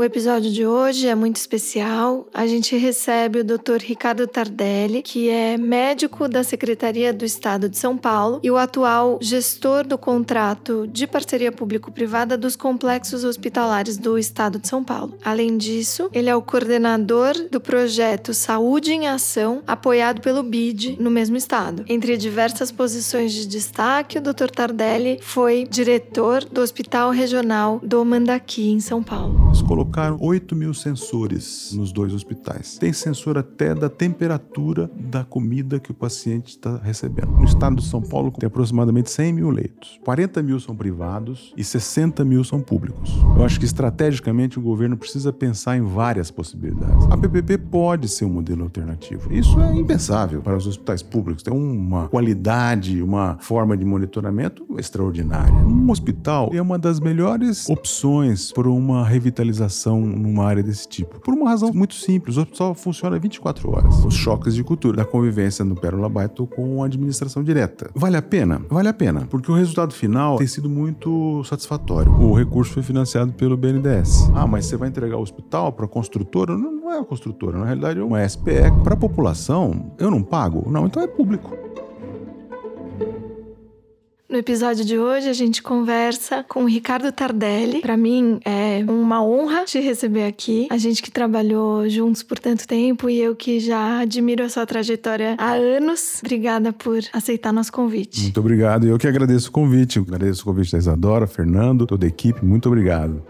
O episódio de hoje é muito especial. A gente recebe o Dr. Ricardo Tardelli, que é médico da Secretaria do Estado de São Paulo e o atual gestor do contrato de parceria público-privada dos complexos hospitalares do Estado de São Paulo. Além disso, ele é o coordenador do projeto Saúde em Ação, apoiado pelo BID no mesmo estado. Entre diversas posições de destaque, o Dr. Tardelli foi diretor do Hospital Regional do Mandaqui, em São Paulo colocaram 8 mil sensores nos dois hospitais. Tem sensor até da temperatura da comida que o paciente está recebendo. No estado de São Paulo tem aproximadamente 100 mil leitos. 40 mil são privados e 60 mil são públicos. Eu acho que estrategicamente o governo precisa pensar em várias possibilidades. A PPP pode ser um modelo alternativo. Isso é impensável para os hospitais públicos. Tem uma qualidade, uma forma de monitoramento extraordinária. Um hospital é uma das melhores opções para uma revitalização numa área desse tipo? Por uma razão muito simples, o hospital funciona 24 horas. Os choques de cultura da convivência no Pérola Baito com a administração direta. Vale a pena? Vale a pena, porque o resultado final tem sido muito satisfatório. O recurso foi financiado pelo BNDES. Ah, mas você vai entregar o hospital para a construtora? Não, não é a construtora, na realidade é uma SPE. Para a população, eu não pago? Não, então é público. No episódio de hoje, a gente conversa com o Ricardo Tardelli. Para mim, é uma honra te receber aqui. A gente que trabalhou juntos por tanto tempo e eu que já admiro a sua trajetória há anos. Obrigada por aceitar nosso convite. Muito obrigado. Eu que agradeço o convite. Agradeço o convite da Isadora, Fernando, toda a equipe. Muito obrigado.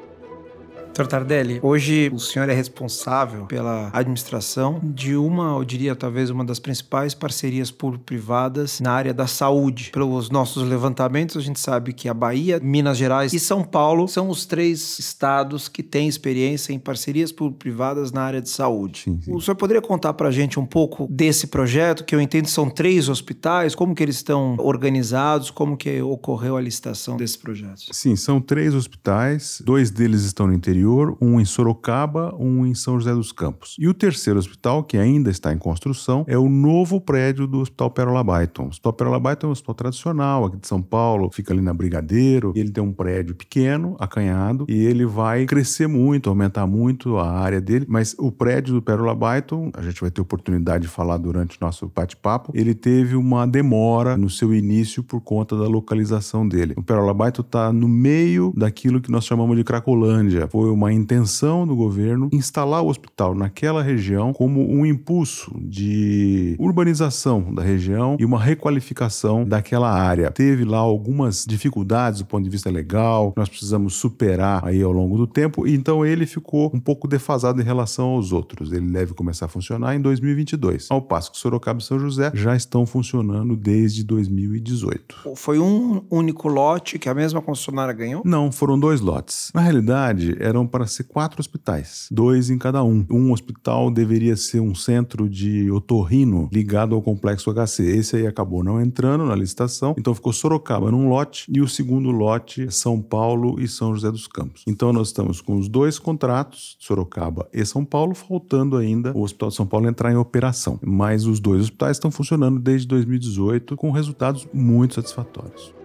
Dr. Tardelli, hoje o senhor é responsável pela administração de uma, eu diria talvez uma das principais parcerias público-privadas na área da saúde. Pelos nossos levantamentos, a gente sabe que a Bahia, Minas Gerais e São Paulo são os três estados que têm experiência em parcerias público-privadas na área de saúde. Sim, sim. O senhor poderia contar para a gente um pouco desse projeto, que eu entendo são três hospitais, como que eles estão organizados, como que ocorreu a licitação desses projetos? Sim, são três hospitais, dois deles estão no interior interior, um em Sorocaba, um em São José dos Campos. E o terceiro hospital, que ainda está em construção, é o novo prédio do Hospital Pérola Baiton. O Hospital Pérola Baiton é um hospital tradicional aqui de São Paulo, fica ali na Brigadeiro. Ele tem um prédio pequeno, acanhado, e ele vai crescer muito, aumentar muito a área dele. Mas o prédio do Pérola Baiton, a gente vai ter oportunidade de falar durante o nosso bate-papo, ele teve uma demora no seu início por conta da localização dele. O Pérola Baiton está no meio daquilo que nós chamamos de Cracolândia. Foi uma intenção do governo instalar o hospital naquela região como um impulso de urbanização da região e uma requalificação daquela área. Teve lá algumas dificuldades do ponto de vista legal, nós precisamos superar aí ao longo do tempo, e então ele ficou um pouco defasado em relação aos outros. Ele deve começar a funcionar em 2022, ao passo que Sorocaba e São José já estão funcionando desde 2018. Foi um único lote que a mesma concessionária ganhou? Não, foram dois lotes. Na realidade, eram para ser quatro hospitais, dois em cada um. Um hospital deveria ser um centro de otorrino ligado ao complexo HC. Esse aí acabou não entrando na licitação, então ficou Sorocaba num lote e o segundo lote São Paulo e São José dos Campos. Então nós estamos com os dois contratos, Sorocaba e São Paulo, faltando ainda o Hospital de São Paulo entrar em operação. Mas os dois hospitais estão funcionando desde 2018 com resultados muito satisfatórios.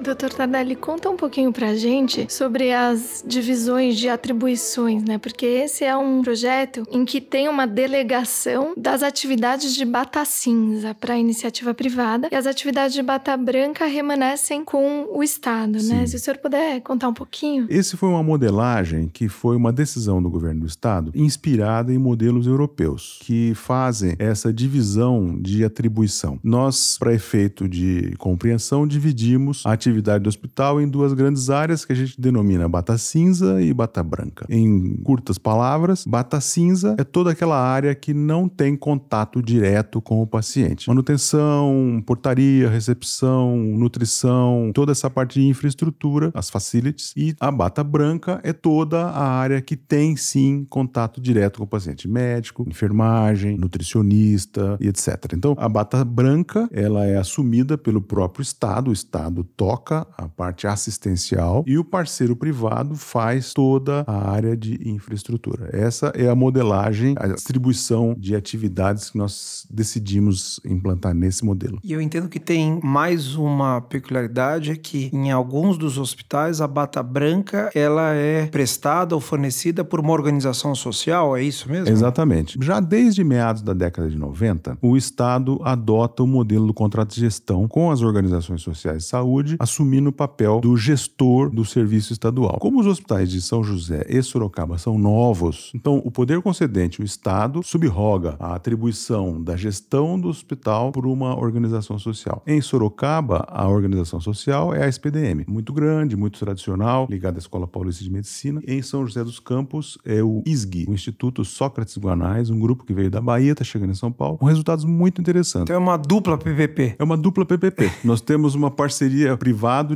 Doutor Tardelli, conta um pouquinho pra gente sobre as divisões de atribuições, né? Porque esse é um projeto em que tem uma delegação das atividades de bata cinza para a iniciativa privada e as atividades de bata branca remanescem com o Estado, né? Sim. né? Se o senhor puder contar um pouquinho. Esse foi uma modelagem que foi uma decisão do governo do Estado inspirada em modelos europeus que fazem essa divisão de atribuição. Nós, para efeito de compreensão, dividimos a atividade atividade do hospital em duas grandes áreas que a gente denomina bata cinza e bata branca. Em curtas palavras, bata cinza é toda aquela área que não tem contato direto com o paciente. Manutenção, portaria, recepção, nutrição, toda essa parte de infraestrutura, as facilities. E a bata branca é toda a área que tem sim contato direto com o paciente, médico, enfermagem, nutricionista e etc. Então, a bata branca, ela é assumida pelo próprio Estado, o Estado toca a parte assistencial e o parceiro privado faz toda a área de infraestrutura. Essa é a modelagem, a distribuição de atividades que nós decidimos implantar nesse modelo. E eu entendo que tem mais uma peculiaridade é que em alguns dos hospitais a bata branca ela é prestada ou fornecida por uma organização social, é isso mesmo? Exatamente. Já desde meados da década de 90, o Estado adota o modelo do contrato de gestão com as organizações sociais de saúde, assumindo o papel do gestor do serviço estadual. Como os hospitais de São José e Sorocaba são novos, então o poder concedente, o Estado, subroga a atribuição da gestão do hospital por uma organização social. Em Sorocaba, a organização social é a SPDM, muito grande, muito tradicional, ligada à Escola Paulista de Medicina. Em São José dos Campos é o ISG, o Instituto Sócrates Guanais, um grupo que veio da Bahia, está chegando em São Paulo, com resultados muito interessantes. Então é uma dupla PPP. É uma dupla PPP. Nós temos uma parceria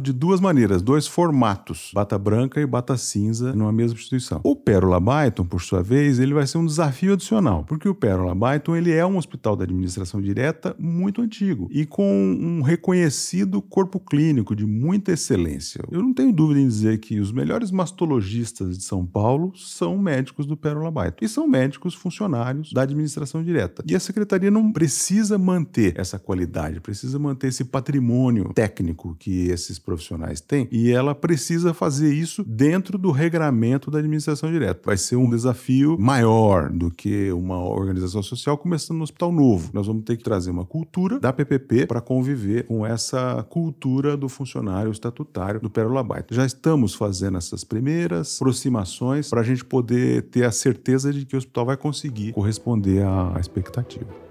de duas maneiras, dois formatos, bata branca e bata cinza, numa mesma instituição. O Pérola Byton, por sua vez, ele vai ser um desafio adicional, porque o Pérola Byton ele é um hospital da administração direta muito antigo e com um reconhecido corpo clínico de muita excelência. Eu não tenho dúvida em dizer que os melhores mastologistas de São Paulo são médicos do Pérola Baito e são médicos funcionários da administração direta. E a secretaria não precisa manter essa qualidade, precisa manter esse patrimônio técnico que esses profissionais têm e ela precisa fazer isso dentro do regramento da administração direta. Vai ser um desafio maior do que uma organização social começando no hospital novo. Nós vamos ter que trazer uma cultura da PPP para conviver com essa cultura do funcionário estatutário do Pérola Baita. Já estamos fazendo essas primeiras aproximações para a gente poder ter a certeza de que o hospital vai conseguir corresponder à expectativa.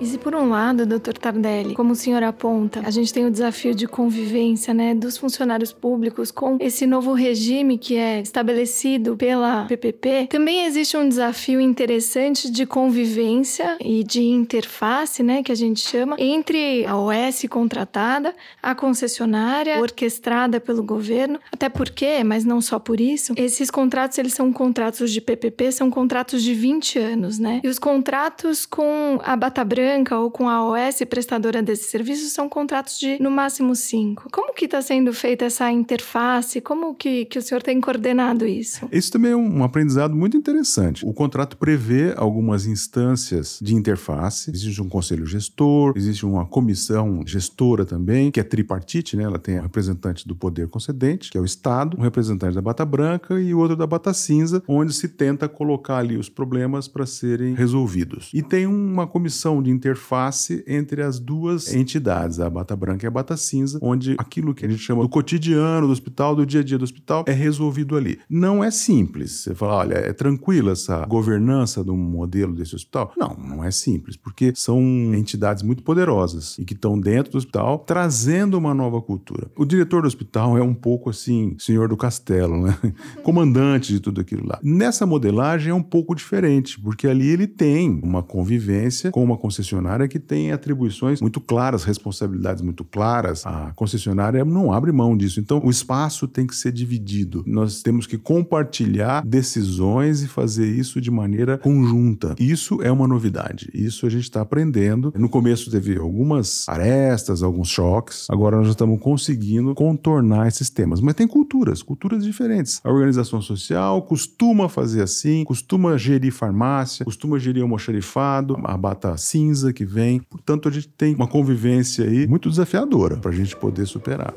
E se por um lado, doutor Tardelli, como o senhor aponta, a gente tem o desafio de convivência, né, dos funcionários públicos com esse novo regime que é estabelecido pela PPP, também existe um desafio interessante de convivência e de interface, né, que a gente chama, entre a OS contratada, a concessionária orquestrada pelo governo, até porque, mas não só por isso, esses contratos, eles são contratos de PPP, são contratos de 20 anos, né? E os contratos com a Bata Branca Ou com a OS prestadora desse serviço são contratos de no máximo cinco. Como que está sendo feita essa interface? Como que, que o senhor tem coordenado isso? Isso também é um aprendizado muito interessante. O contrato prevê algumas instâncias de interface. Existe um conselho gestor, existe uma comissão gestora também, que é tripartite, né? Ela tem um representante do poder concedente, que é o Estado, um representante da Bata Branca e outro da Bata Cinza, onde se tenta colocar ali os problemas para serem resolvidos. E tem uma comissão de interface entre as duas entidades, a bata branca e a bata cinza, onde aquilo que a gente chama do cotidiano do hospital, do dia a dia do hospital, é resolvido ali. Não é simples. Você fala, olha, é tranquila essa governança do modelo desse hospital? Não, não é simples, porque são entidades muito poderosas e que estão dentro do hospital trazendo uma nova cultura. O diretor do hospital é um pouco assim, senhor do castelo, né? Comandante de tudo aquilo lá. Nessa modelagem é um pouco diferente, porque ali ele tem uma convivência com uma concessionária concessionária que tem atribuições muito claras, responsabilidades muito claras. A concessionária não abre mão disso. Então, o espaço tem que ser dividido. Nós temos que compartilhar decisões e fazer isso de maneira conjunta. Isso é uma novidade. Isso a gente está aprendendo. No começo teve algumas arestas, alguns choques. Agora nós estamos conseguindo contornar esses temas. Mas tem culturas, culturas diferentes. A organização social costuma fazer assim, costuma gerir farmácia, costuma gerir almoxarifado, a bata cinza cinza que vem. Portanto, a gente tem uma convivência aí muito desafiadora para a gente poder superar.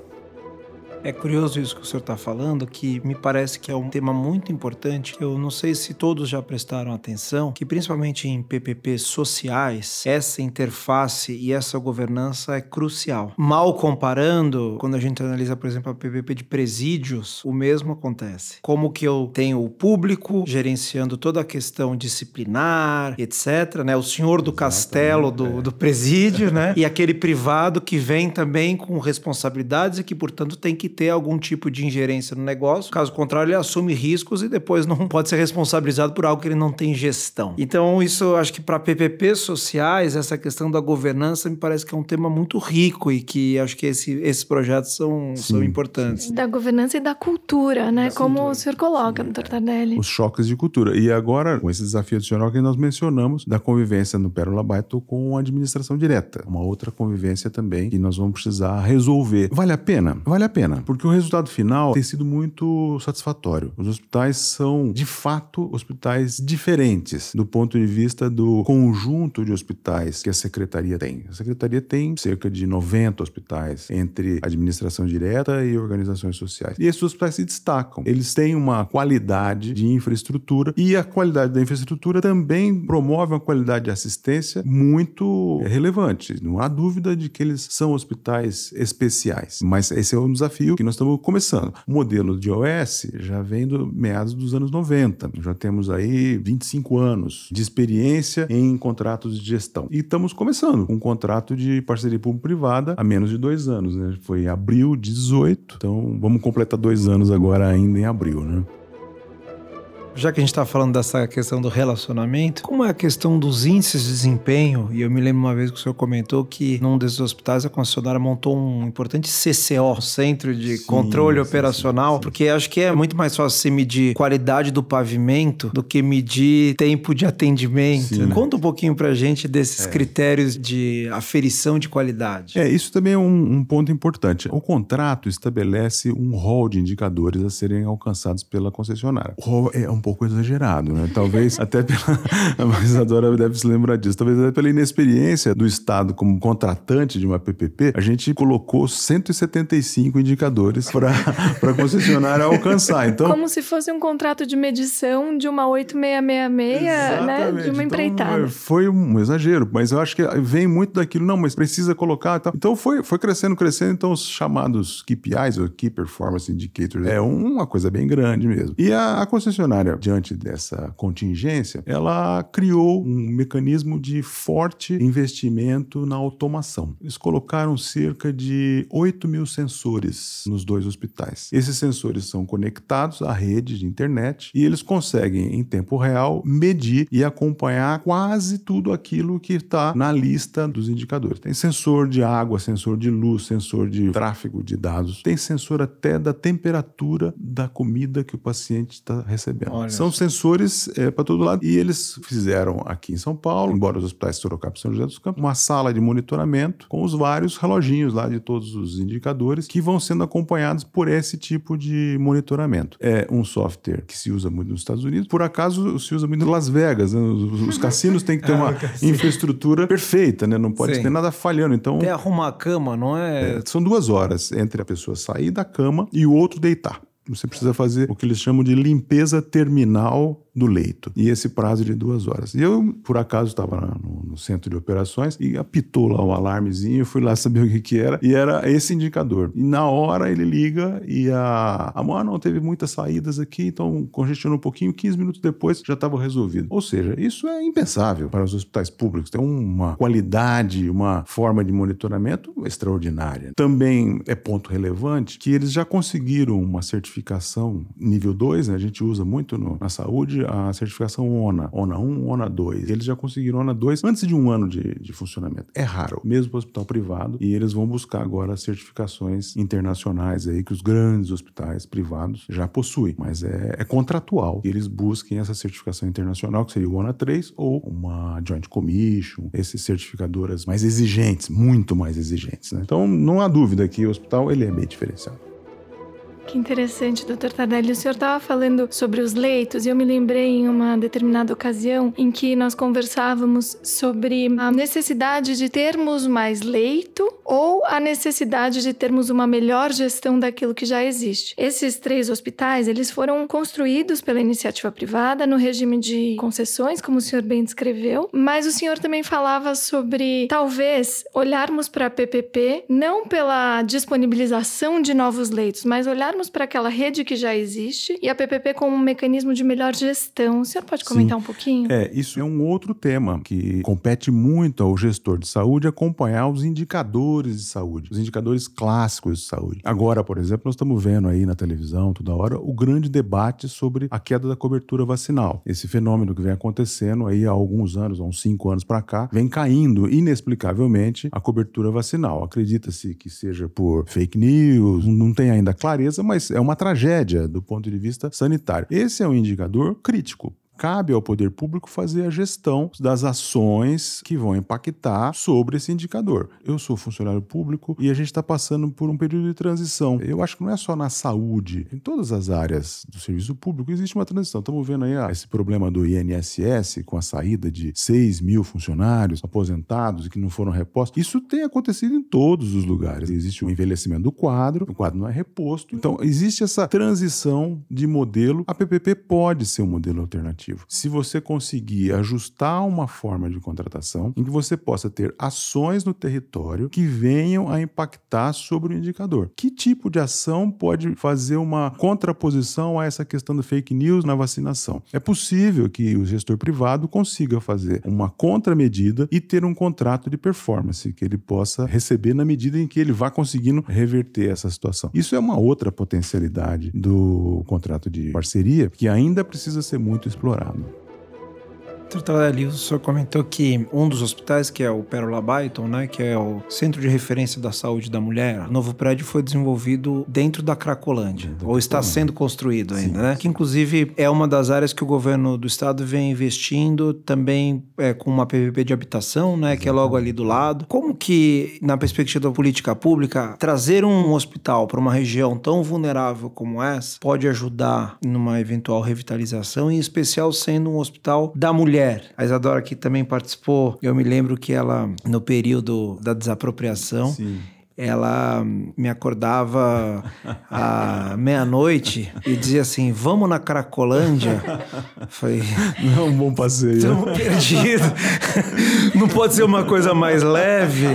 É curioso isso que o senhor está falando, que me parece que é um tema muito importante. Eu não sei se todos já prestaram atenção, que principalmente em PPP sociais, essa interface e essa governança é crucial. Mal comparando, quando a gente analisa, por exemplo, a PPP de presídios, o mesmo acontece. Como que eu tenho o público gerenciando toda a questão disciplinar, etc., né? O senhor do Exatamente, castelo do, é. do presídio, né? E aquele privado que vem também com responsabilidades e que, portanto, tem que ter algum tipo de ingerência no negócio. Caso contrário, ele assume riscos e depois não pode ser responsabilizado por algo que ele não tem gestão. Então, isso acho que para PPPs sociais, essa questão da governança me parece que é um tema muito rico e que acho que esse, esses projetos são, são importantes. Da governança e da cultura, né? Da Como cultura. o senhor coloca, Sim, doutor Tardelli. Os choques de cultura. E agora, com esse desafio adicional que nós mencionamos, da convivência no Pérola Baito com a administração direta. Uma outra convivência também que nós vamos precisar resolver. Vale a pena? Vale a pena porque o resultado final tem sido muito satisfatório. Os hospitais são, de fato, hospitais diferentes do ponto de vista do conjunto de hospitais que a secretaria tem. A secretaria tem cerca de 90 hospitais entre administração direta e organizações sociais. E esses hospitais se destacam. Eles têm uma qualidade de infraestrutura e a qualidade da infraestrutura também promove uma qualidade de assistência muito relevante. Não há dúvida de que eles são hospitais especiais. Mas esse é um desafio que nós estamos começando. O modelo de OS já vem do meados dos anos 90. Já temos aí 25 anos de experiência em contratos de gestão. E estamos começando com um contrato de parceria público-privada há menos de dois anos, né? Foi abril de 18. Então vamos completar dois anos agora ainda em abril, né? Já que a gente está falando dessa questão do relacionamento, como é a questão dos índices de desempenho? E eu me lembro uma vez que o senhor comentou que num desses hospitais a concessionária montou um importante CCO, Centro de sim, Controle sim, Operacional, sim, porque acho que é muito mais fácil você medir qualidade do pavimento do que medir tempo de atendimento. Né? Conta um pouquinho pra gente desses é. critérios de aferição de qualidade. É, isso também é um, um ponto importante. O contrato estabelece um rol de indicadores a serem alcançados pela concessionária. O rol é um pouco exagerado, né? Talvez até pela. A Isadora deve se lembrar disso. Talvez até pela inexperiência do Estado como contratante de uma PPP, a gente colocou 175 indicadores para a concessionária alcançar. Então, como se fosse um contrato de medição de uma 8666, né? De uma então, empreitada. É, foi um exagero, mas eu acho que vem muito daquilo, não, mas precisa colocar. Tal. Então foi, foi crescendo, crescendo. Então os chamados KPIs, ou Key Performance Indicators, é uma coisa bem grande mesmo. E a, a concessionária diante dessa contingência, ela criou um mecanismo de forte investimento na automação. Eles colocaram cerca de 8 mil sensores nos dois hospitais. Esses sensores são conectados à rede de internet e eles conseguem, em tempo real, medir e acompanhar quase tudo aquilo que está na lista dos indicadores. Tem sensor de água, sensor de luz, sensor de tráfego de dados, tem sensor até da temperatura da comida que o paciente está recebendo. Olha São sensores é, para todo lado. E eles fizeram aqui em São Paulo, embora os hospitais Sorocaba e São José dos Campos, uma sala de monitoramento com os vários reloginhos lá de todos os indicadores que vão sendo acompanhados por esse tipo de monitoramento. É um software que se usa muito nos Estados Unidos. Por acaso, se usa muito em Las Vegas. Né? Os, os, cassinos têm que ter uma infraestrutura perfeita, né? Não pode Sim. ter nada falhando. Então, Até arrumar a cama, não é... é? São duas horas entre a pessoa sair da cama e o outro deitar. Você precisa fazer o que eles chamam de limpeza terminal do leito. E esse prazo de duas horas. E eu, por acaso, estava no, no, centro de operações e apitou lá o um alarmezinho, fui lá saber o que, que era, e era esse indicador. E na hora ele liga e a. A ah, não teve muitas saídas aqui, então congestionou um pouquinho, 15 minutos depois já estava resolvido. Ou seja, isso é impensável para os hospitais públicos. Tem uma qualidade, uma forma de monitoramento extraordinária. Também é ponto relevante que eles já conseguiram uma certificação nível 2, né? a gente usa muito no, na saúde, a certificação ONA, ONA 1, ONA 2. Eles já conseguiram ONA 2 antes de um ano de, de funcionamento. É raro, mesmo para o hospital privado, e eles vão buscar agora certificações internacionais aí que os grandes hospitais privados já possuem, mas é, é contratual que eles busquem essa certificação internacional, que seria o ONA 3 ou uma Joint Commission, essas certificadoras mais exigentes, muito mais exigentes. Né? Então, não há dúvida que o hospital ele é bem diferenciado. Que interessante, doutor Tardelli. O senhor estava falando sobre os leitos e eu me lembrei em uma determinada ocasião em que nós conversávamos sobre a necessidade de termos mais leito ou a necessidade de termos uma melhor gestão daquilo que já existe. Esses três hospitais, eles foram construídos pela iniciativa privada no regime de concessões, como o senhor bem descreveu, mas o senhor também falava sobre talvez olharmos para a PPP não pela disponibilização de novos leitos, mas olhar olharmos para aquela rede que já existe e a PPP como um mecanismo de melhor gestão. O senhor pode comentar Sim. um pouquinho? É, isso é um outro tema que compete muito ao gestor de saúde acompanhar os indicadores de saúde, os indicadores clássicos de saúde. Agora, por exemplo, nós estamos vendo aí na televisão toda hora o grande debate sobre a queda da cobertura vacinal. Esse fenômeno que vem acontecendo aí há alguns anos, há uns cinco anos para cá, vem caindo inexplicavelmente a cobertura vacinal. Acredita-se que seja por fake news, não tem ainda clareza, mas é uma tragédia do ponto de vista sanitário. Esse é um indicador crítico cabe ao poder público fazer a gestão das ações que vão impactar sobre esse indicador. Eu sou funcionário público e a gente está passando por um período de transição. Eu acho que não é só na saúde, em todas as áreas do serviço público existe uma transição. Estamos vendo aí ah, esse problema do INSS com a saída de 6 mil funcionários aposentados que não foram repostos. Isso tem acontecido em todos os lugares. Existe o um envelhecimento do quadro, o quadro não é reposto. Então, existe essa transição de modelo. A PPP pode ser um modelo alternativo se você conseguir ajustar uma forma de contratação em que você possa ter ações no território que venham a impactar sobre o indicador. Que tipo de ação pode fazer uma contraposição a essa questão do fake news na vacinação? É possível que o gestor privado consiga fazer uma contramedida e ter um contrato de performance que ele possa receber na medida em que ele vá conseguindo reverter essa situação. Isso é uma outra potencialidade do contrato de parceria que ainda precisa ser muito explorado Adoramos. Ali, o senhor comentou que um dos hospitais, que é o Pérola Byton, né, que é o Centro de Referência da Saúde da Mulher, o novo prédio foi desenvolvido dentro da Cracolândia, ou está sendo construído ainda, Sim. né? Que inclusive é uma das áreas que o governo do estado vem investindo também é, com uma PPP de habitação, né, que é logo ali do lado. Como que, na perspectiva da política pública, trazer um hospital para uma região tão vulnerável como essa pode ajudar numa eventual revitalização, em especial sendo um hospital da mulher mulher. A Isadora aqui também participou. Eu me lembro que ela, no período da desapropriação, Sim ela me acordava à meia-noite e dizia assim: Vamos na Cracolândia? Falei: Não é um bom passeio. Estamos perdidos. Não pode ser uma coisa mais leve,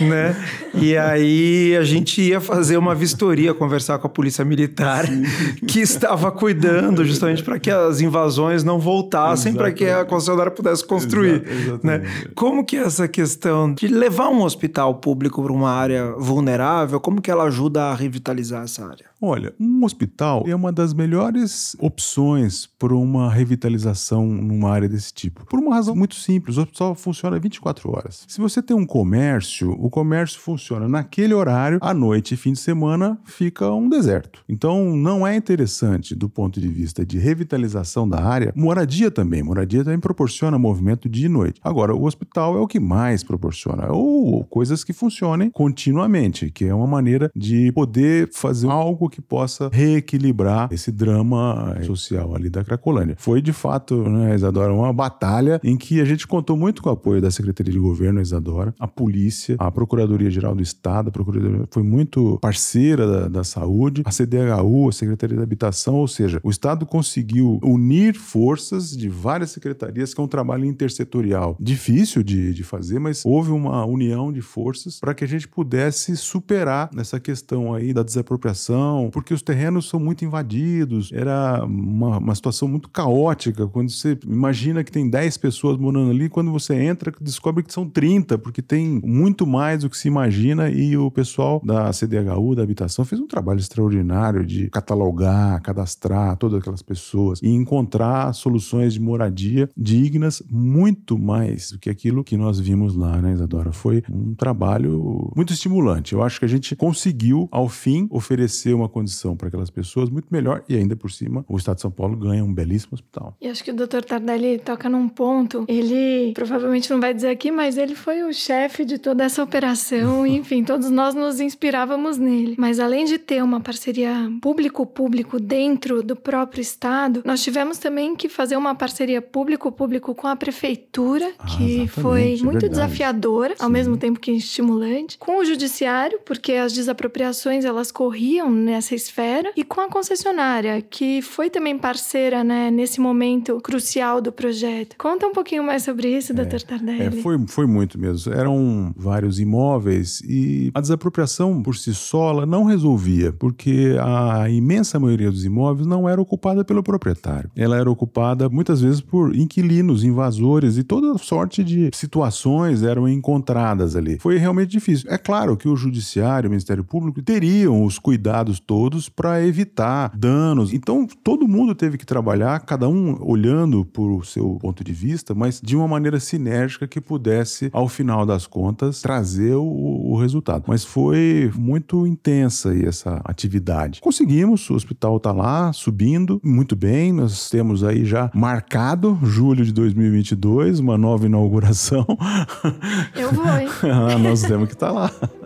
né? E aí a gente ia fazer uma vistoria, conversar com a polícia militar Sim. que estava cuidando justamente para que as invasões não voltassem, para que a concessionária pudesse construir. Exato, né? Como que essa questão de levar um hospital público para uma área vulnerável, como que ela ajuda a revitalizar essa área? Olha, um hospital é uma das melhores opções para uma revitalização numa área desse tipo. Por uma razão muito simples, o hospital funciona 24 horas. Se você tem um comércio, o comércio funciona naquele horário, à noite e fim de semana fica um deserto. Então não é interessante do ponto de vista de revitalização da área, moradia também. Moradia também proporciona movimento dia e noite. Agora, o hospital é o que mais proporciona, ou coisas que funcionem continuamente, que é uma maneira de poder fazer algo que possa reequilibrar esse drama social ali da Cracolândia. Foi de fato, né, Isadora, uma batalha em que a gente contou muito com o apoio da Secretaria de Governo, Isadora, a polícia, a Procuradoria-Geral do Estado, a Procuradoria foi muito parceira da, da saúde, a CDHU, a Secretaria da Habitação, ou seja, o Estado conseguiu unir forças de várias secretarias, que é um trabalho intersetorial difícil de, de fazer, mas houve uma união de forças para que a gente pudesse superar essa questão aí da desapropriação, porque os terrenos são muito invadidos. Era uma, uma situação muito caótica. Quando você imagina que tem 10 pessoas morando ali, quando você entra, descobre que são 30, porque tem muito mais do que se imagina. E o pessoal da CDHU, da habitação, fez um trabalho extraordinário de catalogar, cadastrar todas aquelas pessoas e encontrar soluções de moradia dignas, muito mais do que aquilo que nós vimos lá, né, Isadora? Foi um trabalho muito estimulante. Eu acho que a gente conseguiu, ao fim, oferecer uma condição para aquelas pessoas muito melhor e ainda por cima o Estado de São Paulo ganha um belíssimo hospital. E acho que o Dr. Tardelli toca num ponto, ele provavelmente não vai dizer aqui, mas ele foi o chefe de toda essa operação, enfim, todos nós nos inspirávamos nele. Mas além de ter uma parceria público-público dentro do próprio estado, nós tivemos também que fazer uma parceria público-público com a prefeitura, Ah, que foi exatamente, muito verdade. desafiadora, ao Sim. mesmo tempo que estimulante, com o judiciário, porque as desapropriações elas corriam nessa esfera, e com a concessionária, que foi também parceira, né, nesse momento crucial do projeto. Conta um pouquinho mais sobre isso, Dr. Tardelli. É, foi, foi muito mesmo. Eram vários imóveis e a desapropriação por si só ela não resolvia, porque a imensa maioria dos imóveis não era ocupada pelo proprietário. Ela era ocupada muitas vezes por inquilinos, invasores e toda sorte de situações eram encontradas ali. Foi realmente difícil. É claro que o judiciário, o Ministério Público teriam os cuidados todos para evitar danos. Então todo mundo teve que trabalhar, cada um olhando por o seu ponto de vista, mas de uma maneira sinérgica que pudesse, ao final das contas, trazer o, o resultado. Mas foi muito intensa aí essa atividade. Conseguimos, o hospital está lá subindo muito bem. Nós temos aí já marcado julho de 2022, uma nova inauguração. Eu vou, hein? Ah, Nós temos que estar lá.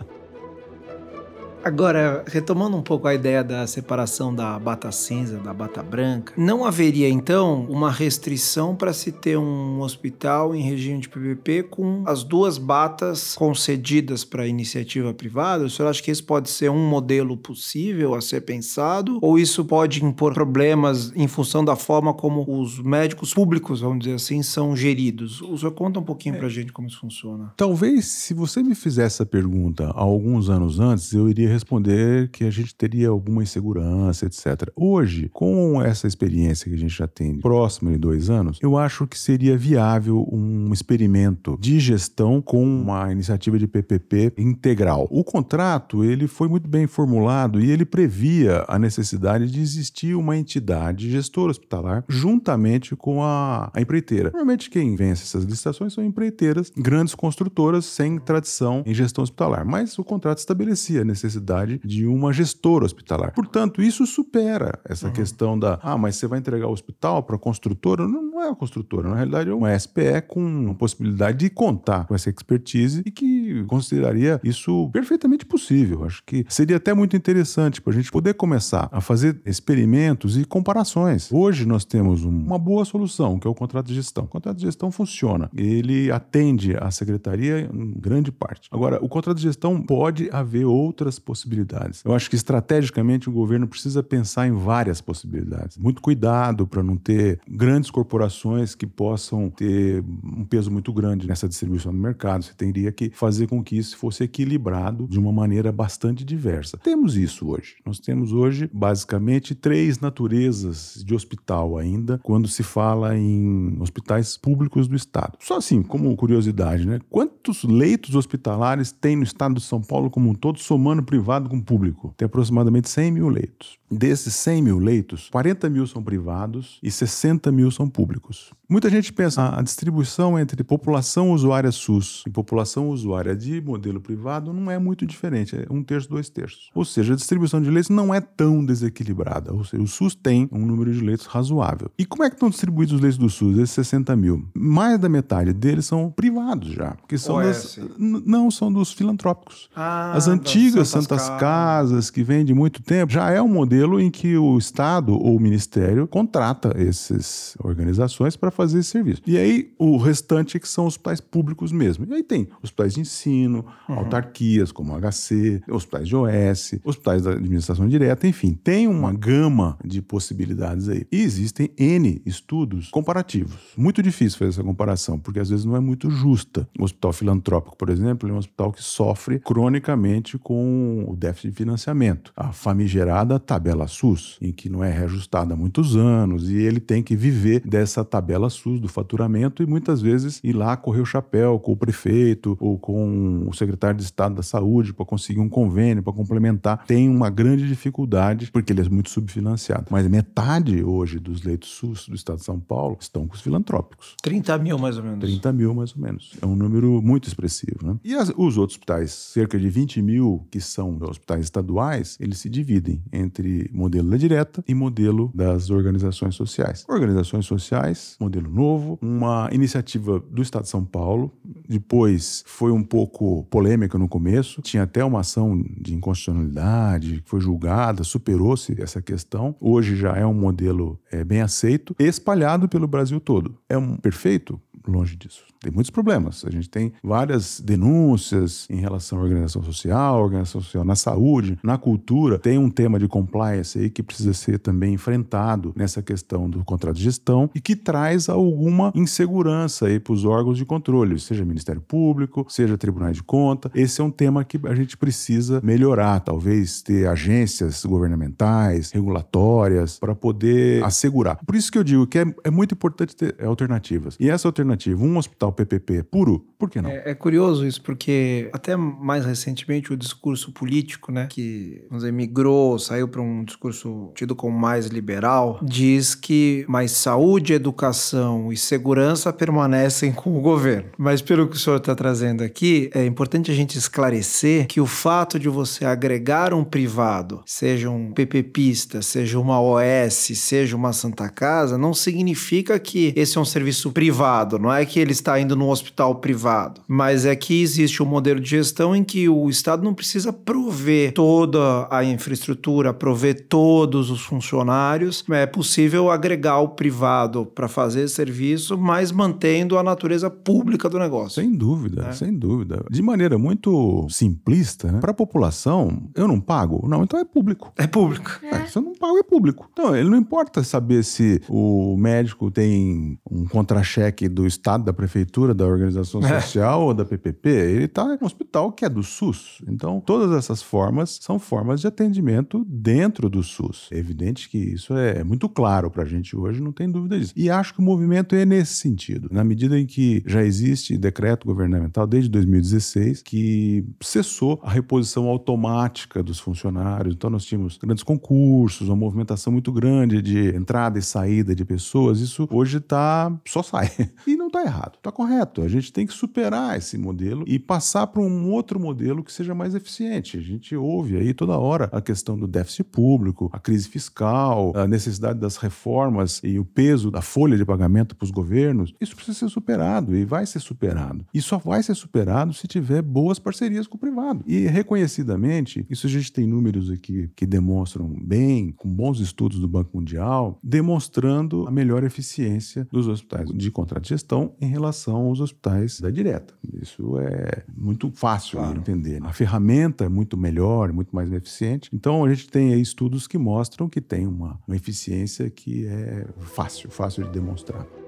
Agora, retomando um pouco a ideia da separação da bata cinza da bata branca, não haveria então uma restrição para se ter um hospital em regime de PPP com as duas batas concedidas para iniciativa privada? O senhor acha que esse pode ser um modelo possível a ser pensado? Ou isso pode impor problemas em função da forma como os médicos públicos, vamos dizer assim, são geridos? O senhor conta um pouquinho para a gente como isso funciona. Talvez, se você me fizesse essa pergunta há alguns anos antes, eu iria responder que a gente teria alguma insegurança, etc. Hoje, com essa experiência que a gente já tem próximo de dois anos, eu acho que seria viável um experimento de gestão com uma iniciativa de PPP integral. O contrato ele foi muito bem formulado e ele previa a necessidade de existir uma entidade gestora hospitalar juntamente com a, a empreiteira. Normalmente quem vence essas licitações são empreiteiras, grandes construtoras sem tradição em gestão hospitalar, mas o contrato estabelecia a necessidade de uma gestora hospitalar. Portanto, isso supera essa questão da, ah, mas você vai entregar o hospital para a construtora? Não, não é a construtora, na realidade é uma SPE com a possibilidade de contar com essa expertise e que consideraria isso perfeitamente possível. Acho que seria até muito interessante para a gente poder começar a fazer experimentos e comparações. Hoje nós temos um- uma boa solução, que é o contrato de gestão. O contrato de gestão funciona. Ele atende a secretaria em grande parte. Agora, o contrato de gestão pode haver outras possibilidades. Eu acho que estrategicamente o governo precisa pensar em várias possibilidades. Muito cuidado para não ter grandes corporações que possam ter um peso muito grande nessa distribuição do mercado. Você teria que fazer com que isso fosse equilibrado de uma maneira bastante diversa. Temos isso hoje. Nós temos hoje, basicamente, três naturezas de hospital ainda, quando se fala em hospitais públicos do Estado. Só assim, como curiosidade, né? Quantos leitos hospitalares tem no estado de São Paulo como um todo, somando privado com público? Tem aproximadamente 100 mil leitos. Desses 100 mil leitos, 40 mil são privados e 60 mil são públicos. Muita gente pensa "Ah, a distribuição entre população usuária SUS e população usuária de modelo privado não é muito diferente, é um terço, dois terços. Ou seja, a distribuição de leitos não é tão desequilibrada. Ou seja, o SUS tem um número de leitos razoável. E como é que estão distribuídos os leitos do SUS, esses 60 mil? Mais da metade deles são privados já, porque são das, OS. N- não são dos filantrópicos. Ah, As das antigas Santas Santas Casas. Casas, que vêm de muito tempo, já é um modelo em que o Estado ou o Ministério contrata essas organizações para fazer esse serviço. E aí, o restante é que são hospitais públicos mesmo. E aí tem hospitais de ensino, autarquias como o HC, hospitais de OS, hospitais da administração direta, enfim, tem uma gama de possibilidades aí. E existem N estudos comparativos. Muito difícil fazer essa comparação, porque às vezes não é muito justa. O hospital filantrópico, por exemplo, é um hospital que sofre cronicamente com o déficit de financiamento. A famigerada tabela SUS, em que não é reajustada há muitos anos, e ele tem que viver dessa tabela SUS do faturamento e muitas vezes ir lá correr o chapéu com o prefeito ou com o secretário de Estado da Saúde para conseguir um convênio, para complementar. Tem uma grande dificuldade, porque ele é muito subfinanciado. Mas metade hoje dos leitos SUS do Estado de São Paulo estão com os filantrópicos. 30 mil mais ou menos. 30 mil, mais ou menos. É um número muito expressivo. Né? E as- os outros hospitais, cerca de 20 mil, que são hospitais estaduais, eles se dividem entre modelo da direta e modelo das organizações sociais. Organizações sociais, modelo modelo novo, uma iniciativa do Estado de São Paulo. Depois foi um pouco polêmica no começo, tinha até uma ação de inconstitucionalidade, foi julgada, superou-se essa questão. Hoje já é um modelo é, bem aceito, espalhado pelo Brasil todo. É um perfeito? Longe disso. Tem muitos problemas. A gente tem várias denúncias em relação à organização social, organização social na saúde, na cultura. Tem um tema de compliance aí que precisa ser também enfrentado nessa questão do contrato de gestão e que traz alguma insegurança aí para os órgãos de controle, seja Ministério Público, seja Tribunais de Conta. Esse é um tema que a gente precisa melhorar, talvez ter agências governamentais, regulatórias, para poder assegurar. Por isso que eu digo que é, é muito importante ter alternativas. E essa alternativa, um hospital PPP puro, por que não? É, é, curioso isso, porque até mais recentemente o discurso político, né, que vamos dizer, migrou, saiu para um discurso tido como mais liberal, diz que mais saúde, educação e segurança permanecem com o governo. Mas pelo que o senhor está trazendo aqui, é importante a gente esclarecer que o fato de você agregar um privado, seja um PPPista, seja uma OS, seja uma Santa Casa, não significa que esse é um serviço privado, não é que ele está indo num hospital privado, mas é que existe um modelo de gestão em que o Estado não precisa prover toda a infraestrutura, prover todos os funcionários. É possível agregar o privado para fazer serviço, mas mantendo a natureza pública do negócio. Sem dúvida, é. sem dúvida. De maneira muito simplista, né? para a população, eu não pago? Não, então é público. É público. É. se eu não pago, é público. Então, ele não importa saber se o médico tem um contra-cheque do Estado, da prefeitura, da organização é. social ou da PPP, ele está em um hospital que é do SUS. Então, todas essas formas são formas de atendimento dentro do SUS. É evidente que isso é muito claro para a gente hoje, não tem dúvida disso. E acho que o movimento é nesse sentido. Na medida em que já existe decreto governamental desde 2016 que cessou a reposição automática dos funcionários. Então, nós tínhamos grandes concursos, uma movimentação muito grande de entrada e saída de pessoas. Isso hoje está só sai. E não está errado, está correto. A gente tem que superar esse modelo e passar para um outro modelo que seja mais eficiente. A gente ouve aí toda hora a questão do déficit público, a crise fiscal, a necessidade das reformas e o peso da folha de pagamento para os governos. Isso precisa ser superado e vai ser superado. E só vai ser superado se tiver boas parcerias com o privado. E reconhecidamente, isso a gente tem números aqui que demonstram bem, com bons estudos do Banco Mundial, demonstrando a melhor eficiência dos hospitais de contrato de gestão em relação aos hospitais da direta. Isso é muito fácil claro. de entender. A ferramenta é muito melhor, muito mais eficiente. Então a gente tem aí estudos que mostram que tem uma, uma eficiência que é fácil, fácil de demonstrar. стран.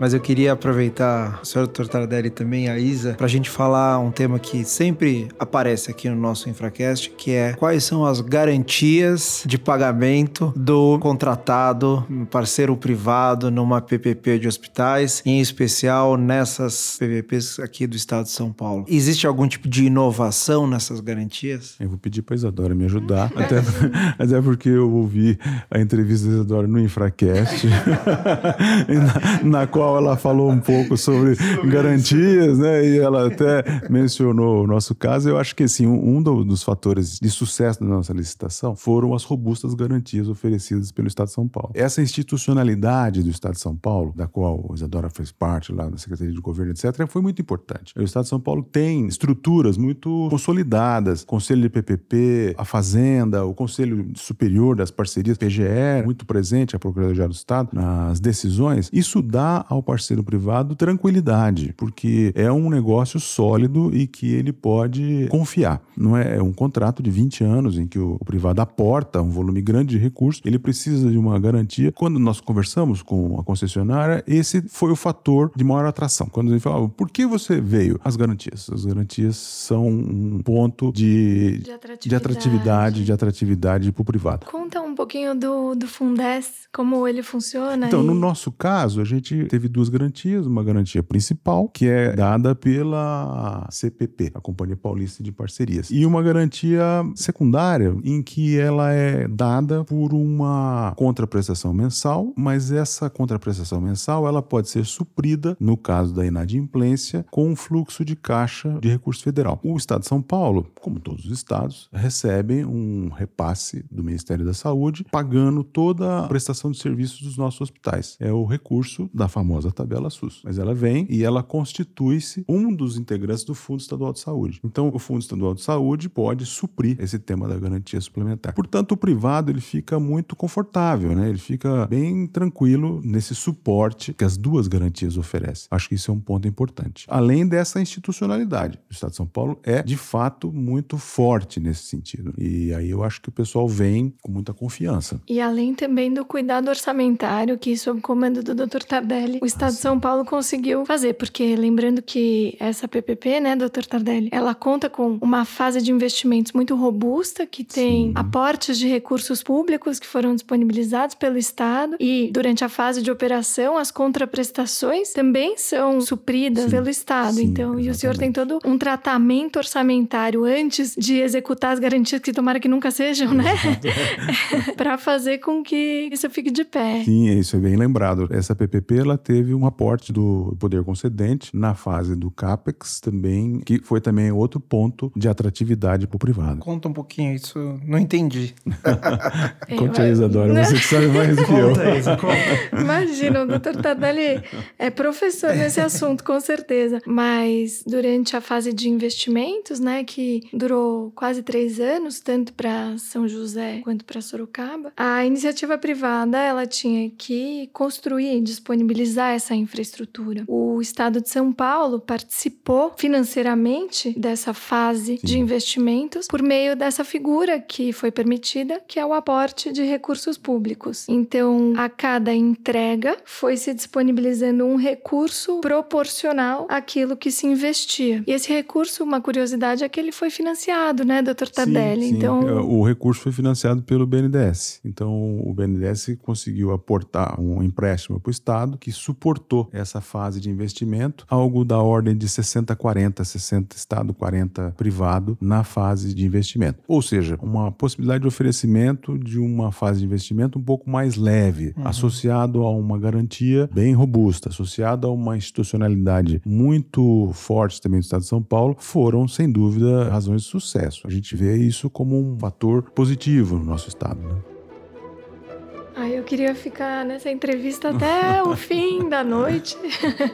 Mas eu queria aproveitar o senhor Dr. Tardelli também, a Isa, para a gente falar um tema que sempre aparece aqui no nosso Infracast, que é quais são as garantias de pagamento do contratado, parceiro privado, numa PPP de hospitais, em especial nessas PPPs aqui do estado de São Paulo. Existe algum tipo de inovação nessas garantias? Eu vou pedir para a Isadora me ajudar, até, até porque eu ouvi a entrevista da Isadora no Infracast, na, na qual qual ela falou um pouco sobre garantias, né? E ela até mencionou o nosso caso. Eu acho que assim, um dos fatores de sucesso da nossa licitação foram as robustas garantias oferecidas pelo Estado de São Paulo. Essa institucionalidade do Estado de São Paulo, da qual a Isadora fez parte lá na Secretaria de Governo, etc., foi muito importante. O Estado de São Paulo tem estruturas muito consolidadas, Conselho de PPP, a Fazenda, o Conselho Superior das Parcerias, PGE, muito presente, a Procuradoria do Estado, nas decisões. Isso dá ao parceiro privado tranquilidade, porque é um negócio sólido e que ele pode confiar. Não é, é um contrato de 20 anos em que o, o privado aporta um volume grande de recursos, ele precisa de uma garantia. Quando nós conversamos com a concessionária, esse foi o fator de maior atração. Quando gente falava, por que você veio? As garantias. As garantias são um ponto de, de atratividade, de atratividade, de atratividade para o privado. Conta um pouquinho do, do Fundes, como ele funciona. Então, e... no nosso caso, a gente teve teve duas garantias, uma garantia principal, que é dada pela CPP, a Companhia Paulista de Parcerias, e uma garantia secundária em que ela é dada por uma contraprestação mensal, mas essa contraprestação mensal ela pode ser suprida, no caso da inadimplência, com um fluxo de caixa de recurso federal. O Estado de São Paulo, como todos os estados, recebe um repasse do Ministério da Saúde pagando toda a prestação de serviços dos nossos hospitais. É o recurso da famosa tabela SUS. Mas ela vem e ela constitui-se um dos integrantes do Fundo Estadual de Saúde. Então, o Fundo Estadual de Saúde pode suprir esse tema da garantia suplementar. Portanto, o privado ele fica muito confortável, né? Ele fica bem tranquilo nesse suporte que as duas garantias oferecem. Acho que isso é um ponto importante. Além dessa institucionalidade, o Estado de São Paulo é de fato muito forte nesse sentido. E aí eu acho que o pessoal vem com muita confiança. E além também do cuidado orçamentário que sob comando do Dr. Tardelli, o Estado ah, de São Paulo conseguiu fazer, porque lembrando que essa PPP, né, Dr. Tardelli, ela conta com uma fase de investimentos muito robusta que tem Sim. aportes de recursos públicos que foram disponibilizados pelo Estado e durante a fase de operação as contraprestações também são supridas Sim. pelo Estado. Sim, então, exatamente. e o senhor tem todo um tratamento orçamentário antes de executar as garantias que tomara que nunca sejam, né? para fazer com que isso fique de pé. Sim, isso é bem lembrado. Essa PPP ela teve um aporte do poder concedente na fase do CAPEX também, que foi também outro ponto de atratividade para o privado. Conta um pouquinho isso, não entendi. Conte aí, Isadora, você que sabe mais do que eu. Imagina, o doutor Tardelli é professor nesse assunto, com certeza. Mas durante a fase de investimentos, né, que durou quase três anos, tanto para São José quanto para Sorocaba, a iniciativa privada ela tinha que construir e essa infraestrutura. O Estado de São Paulo participou financeiramente dessa fase Sim. de investimentos por meio dessa figura que foi permitida, que é o aporte de recursos públicos. Então, a cada entrega foi se disponibilizando um recurso proporcional àquilo que se investia. E esse recurso, uma curiosidade, é que ele foi financiado, né, doutor Tardelli? Sim, sim. Então, é, o recurso foi financiado pelo BNDES. Então, o BNDES conseguiu aportar um empréstimo para o Estado que suportou essa fase de investimento, algo da ordem de 60-40, 60 Estado, 40 privado na fase de investimento. Ou seja, uma possibilidade de oferecimento de uma fase de investimento um pouco mais leve, uhum. associado a uma garantia bem robusta, associado a uma institucionalidade muito forte também do Estado de São Paulo, foram, sem dúvida, razões de sucesso. A gente vê isso como um fator positivo no nosso Estado. Né? Ah, eu queria ficar nessa entrevista até o fim da noite.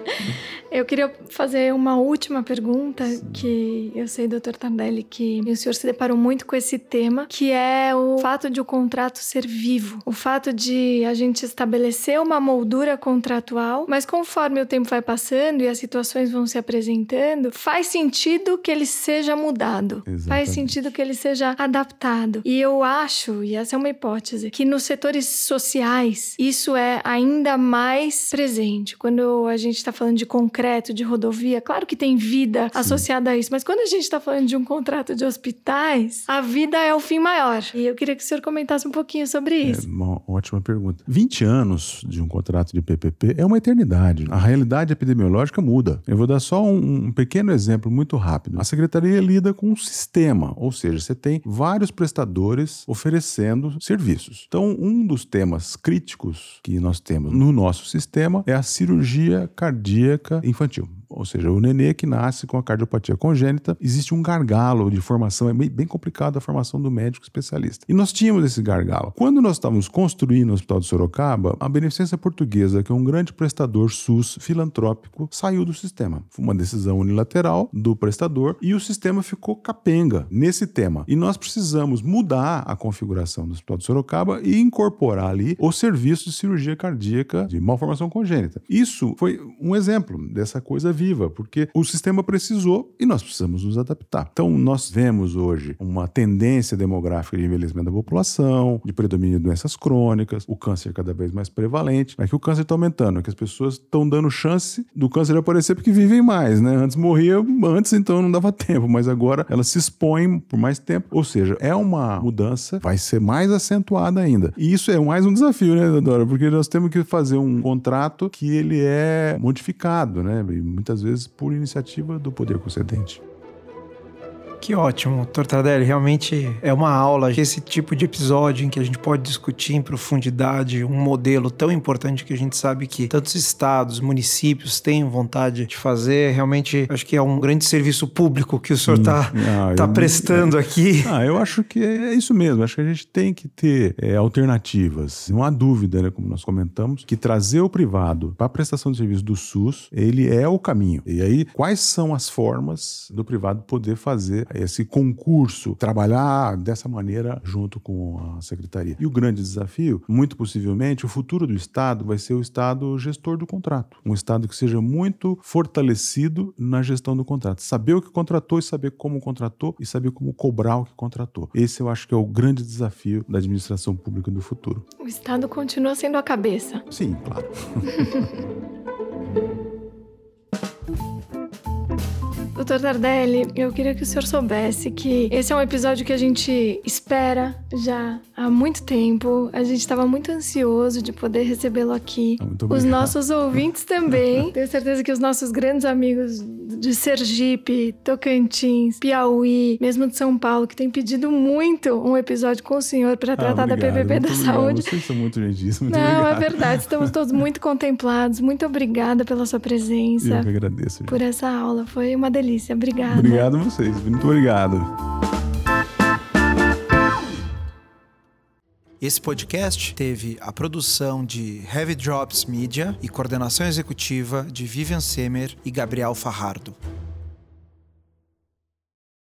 eu queria fazer uma última pergunta, que eu sei, doutor Tardelli, que o senhor se deparou muito com esse tema, que é o fato de o contrato ser vivo. O fato de a gente estabelecer uma moldura contratual, mas conforme o tempo vai passando e as situações vão se apresentando, faz sentido que ele seja mudado. Exatamente. Faz sentido que ele seja adaptado. E eu acho, e essa é uma hipótese, que nos setores sociais, isso é ainda mais presente. Quando a gente está falando de concreto, de rodovia, claro que tem vida Sim. associada a isso, mas quando a gente está falando de um contrato de hospitais, a vida é o fim maior. E eu queria que o senhor comentasse um pouquinho sobre é isso. É uma ótima pergunta. 20 anos de um contrato de PPP é uma eternidade. A realidade epidemiológica muda. Eu vou dar só um, um pequeno exemplo muito rápido. A secretaria lida com um sistema, ou seja, você tem vários prestadores oferecendo serviços. Então, um dos temas temas críticos que nós temos no nosso sistema é a cirurgia cardíaca infantil ou seja, o nenê que nasce com a cardiopatia congênita, existe um gargalo de formação, é bem complicado a formação do médico especialista. E nós tínhamos esse gargalo. Quando nós estávamos construindo o Hospital de Sorocaba, a Beneficência Portuguesa, que é um grande prestador SUS filantrópico, saiu do sistema. Foi uma decisão unilateral do prestador e o sistema ficou capenga nesse tema. E nós precisamos mudar a configuração do Hospital de Sorocaba e incorporar ali o serviço de cirurgia cardíaca de malformação congênita. Isso foi um exemplo dessa coisa viva, porque o sistema precisou e nós precisamos nos adaptar. Então, nós vemos hoje uma tendência demográfica de envelhecimento da população, de predomínio de doenças crônicas, o câncer cada vez mais prevalente. É que o câncer está aumentando, é que as pessoas estão dando chance do câncer aparecer porque vivem mais, né? Antes morria antes, então não dava tempo, mas agora elas se expõem por mais tempo. Ou seja, é uma mudança, vai ser mais acentuada ainda. E isso é mais um desafio, né, Dora? Porque nós temos que fazer um contrato que ele é modificado, né? E muitas vezes por iniciativa do poder concedente. Que ótimo, Tortadelli. Realmente é uma aula esse tipo de episódio em que a gente pode discutir em profundidade um modelo tão importante que a gente sabe que tantos estados, municípios têm vontade de fazer. Realmente acho que é um grande serviço público que o senhor está ah, tá prestando aqui. Ah, eu acho que é isso mesmo. Acho que a gente tem que ter é, alternativas. Não há dúvida, né, como nós comentamos, que trazer o privado para a prestação de serviço do SUS, ele é o caminho. E aí, quais são as formas do privado poder fazer esse concurso, trabalhar dessa maneira junto com a secretaria. E o grande desafio, muito possivelmente, o futuro do Estado vai ser o Estado gestor do contrato. Um Estado que seja muito fortalecido na gestão do contrato. Saber o que contratou e saber como contratou e saber como cobrar o que contratou. Esse eu acho que é o grande desafio da administração pública do futuro. O Estado continua sendo a cabeça. Sim, claro. Doutor Tardelli, eu queria que o senhor soubesse que esse é um episódio que a gente espera já há muito tempo. A gente estava muito ansioso de poder recebê-lo aqui. Os nossos ouvintes também. Tenho certeza que os nossos grandes amigos de Sergipe, Tocantins, Piauí, mesmo de São Paulo, que têm pedido muito um episódio com o senhor para ah, tratar ah, da PPP da obrigado. saúde. Vocês são muito gentis. Muito Não, obrigado. é verdade. Estamos todos muito contemplados. Muito obrigada pela sua presença. Eu que agradeço. Gente. Por essa aula. Foi uma delícia delícia. Obrigada. Obrigado a vocês. Muito obrigado. Esse podcast teve a produção de Heavy Drops Media e coordenação executiva de Vivian Semer e Gabriel Farrardo.